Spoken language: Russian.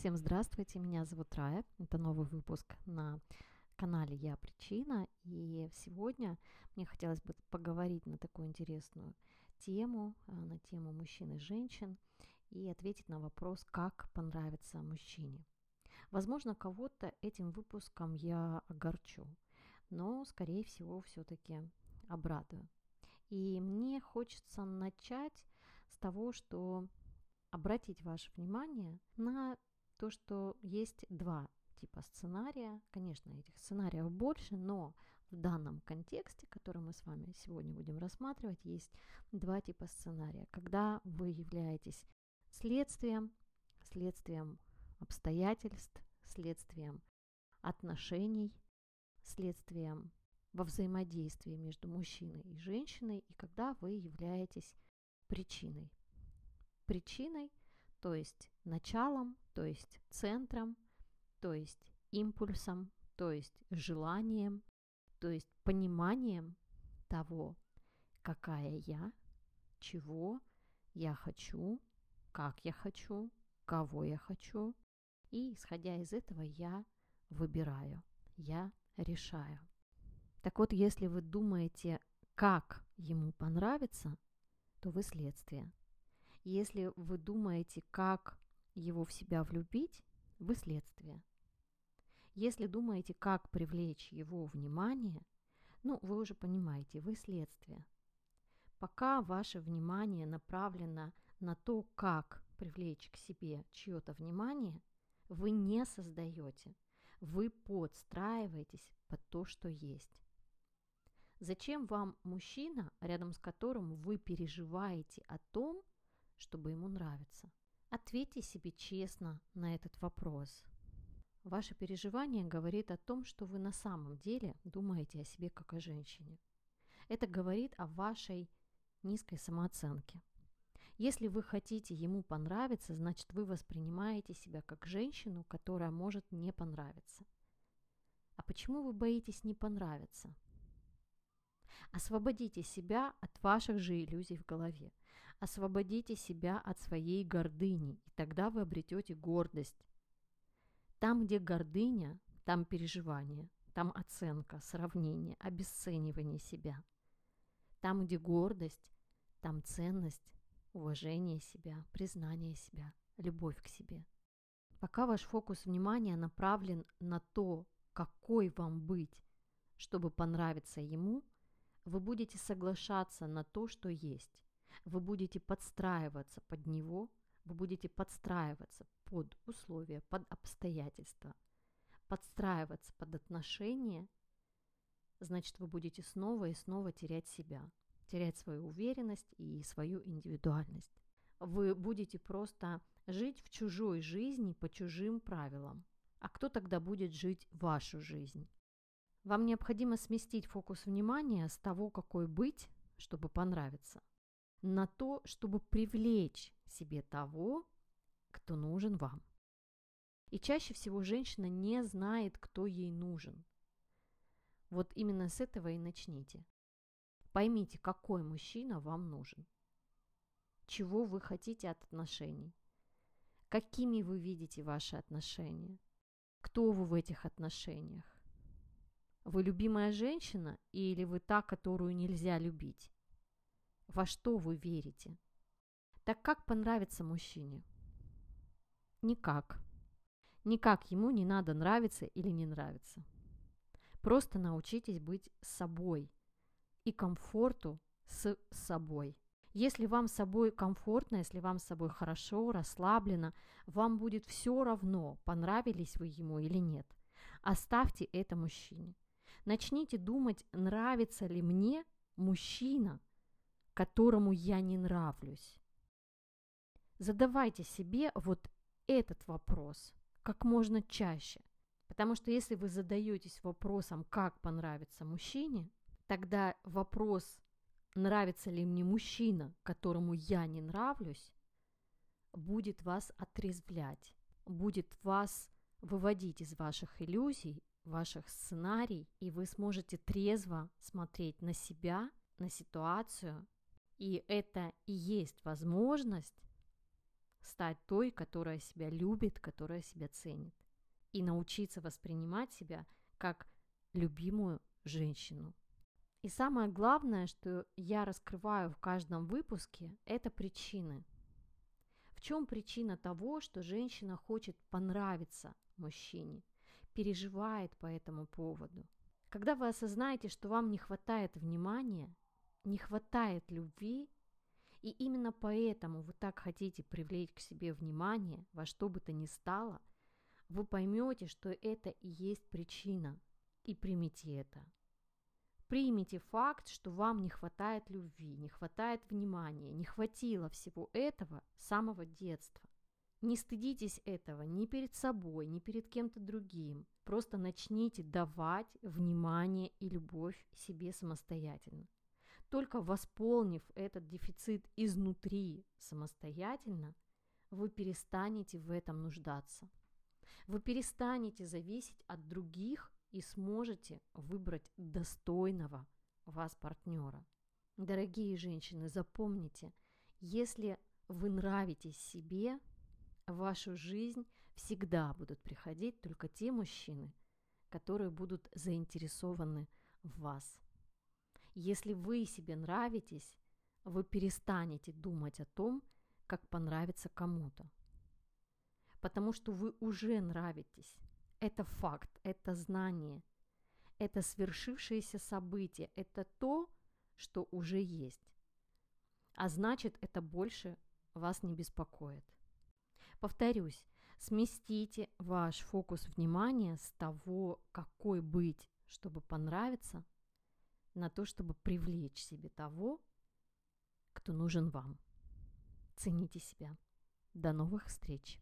Всем здравствуйте, меня зовут Рая. Это новый выпуск на канале «Я причина». И сегодня мне хотелось бы поговорить на такую интересную тему, а, на тему мужчин и женщин, и ответить на вопрос, как понравится мужчине. Возможно, кого-то этим выпуском я огорчу, но, скорее всего, все-таки обрадую. И мне хочется начать с того, что обратить ваше внимание на то, что есть два типа сценария. Конечно, этих сценариев больше, но в данном контексте, который мы с вами сегодня будем рассматривать, есть два типа сценария. Когда вы являетесь следствием, следствием обстоятельств, следствием отношений, следствием во взаимодействии между мужчиной и женщиной, и когда вы являетесь причиной. Причиной, то есть началом, то есть центром, то есть импульсом, то есть желанием, то есть пониманием того, какая я, чего я хочу, как я хочу, кого я хочу. И исходя из этого я выбираю, я решаю. Так вот, если вы думаете, как ему понравится, то вы следствие. Если вы думаете, как его в себя влюбить, вы следствие. Если думаете, как привлечь его внимание, ну, вы уже понимаете, вы следствие. Пока ваше внимание направлено на то, как привлечь к себе чье-то внимание, вы не создаете, вы подстраиваетесь под то, что есть. Зачем вам мужчина, рядом с которым вы переживаете о том, чтобы ему нравиться? Ответьте себе честно на этот вопрос. Ваше переживание говорит о том, что вы на самом деле думаете о себе как о женщине. Это говорит о вашей низкой самооценке. Если вы хотите ему понравиться, значит вы воспринимаете себя как женщину, которая может не понравиться. А почему вы боитесь не понравиться? Освободите себя от ваших же иллюзий в голове. Освободите себя от своей гордыни, и тогда вы обретете гордость. Там, где гордыня, там переживание, там оценка, сравнение, обесценивание себя. Там, где гордость, там ценность, уважение себя, признание себя, любовь к себе. Пока ваш фокус внимания направлен на то, какой вам быть, чтобы понравиться ему, вы будете соглашаться на то, что есть. Вы будете подстраиваться под него, вы будете подстраиваться под условия, под обстоятельства, подстраиваться под отношения, значит, вы будете снова и снова терять себя, терять свою уверенность и свою индивидуальность. Вы будете просто жить в чужой жизни по чужим правилам. А кто тогда будет жить вашу жизнь? Вам необходимо сместить фокус внимания с того, какой быть, чтобы понравиться, на то, чтобы привлечь себе того, кто нужен вам. И чаще всего женщина не знает, кто ей нужен. Вот именно с этого и начните. Поймите, какой мужчина вам нужен. Чего вы хотите от отношений. Какими вы видите ваши отношения. Кто вы в этих отношениях. Вы любимая женщина или вы та, которую нельзя любить? Во что вы верите? Так как понравится мужчине? Никак. Никак ему не надо нравиться или не нравиться. Просто научитесь быть собой и комфорту с собой. Если вам с собой комфортно, если вам с собой хорошо, расслаблено, вам будет все равно, понравились вы ему или нет. Оставьте это мужчине. Начните думать, нравится ли мне мужчина, которому я не нравлюсь. Задавайте себе вот этот вопрос как можно чаще. Потому что если вы задаетесь вопросом, как понравится мужчине, тогда вопрос, нравится ли мне мужчина, которому я не нравлюсь, будет вас отрезвлять, будет вас выводить из ваших иллюзий ваших сценарий, и вы сможете трезво смотреть на себя, на ситуацию. И это и есть возможность стать той, которая себя любит, которая себя ценит. И научиться воспринимать себя как любимую женщину. И самое главное, что я раскрываю в каждом выпуске, это причины. В чем причина того, что женщина хочет понравиться мужчине, переживает по этому поводу? Когда вы осознаете, что вам не хватает внимания, не хватает любви, и именно поэтому вы так хотите привлечь к себе внимание во что бы то ни стало, вы поймете, что это и есть причина, и примите это. Примите факт, что вам не хватает любви, не хватает внимания, не хватило всего этого с самого детства. Не стыдитесь этого ни перед собой, ни перед кем-то другим. Просто начните давать внимание и любовь себе самостоятельно. Только восполнив этот дефицит изнутри самостоятельно, вы перестанете в этом нуждаться. Вы перестанете зависеть от других и сможете выбрать достойного вас партнера. Дорогие женщины, запомните, если вы нравитесь себе, в вашу жизнь всегда будут приходить только те мужчины, которые будут заинтересованы в вас. Если вы себе нравитесь, вы перестанете думать о том, как понравиться кому-то. Потому что вы уже нравитесь. Это факт, это знание, это свершившееся событие, это то, что уже есть. А значит, это больше вас не беспокоит. Повторюсь, сместите ваш фокус внимания с того, какой быть, чтобы понравиться, на то, чтобы привлечь себе того, кто нужен вам. Цените себя. До новых встреч!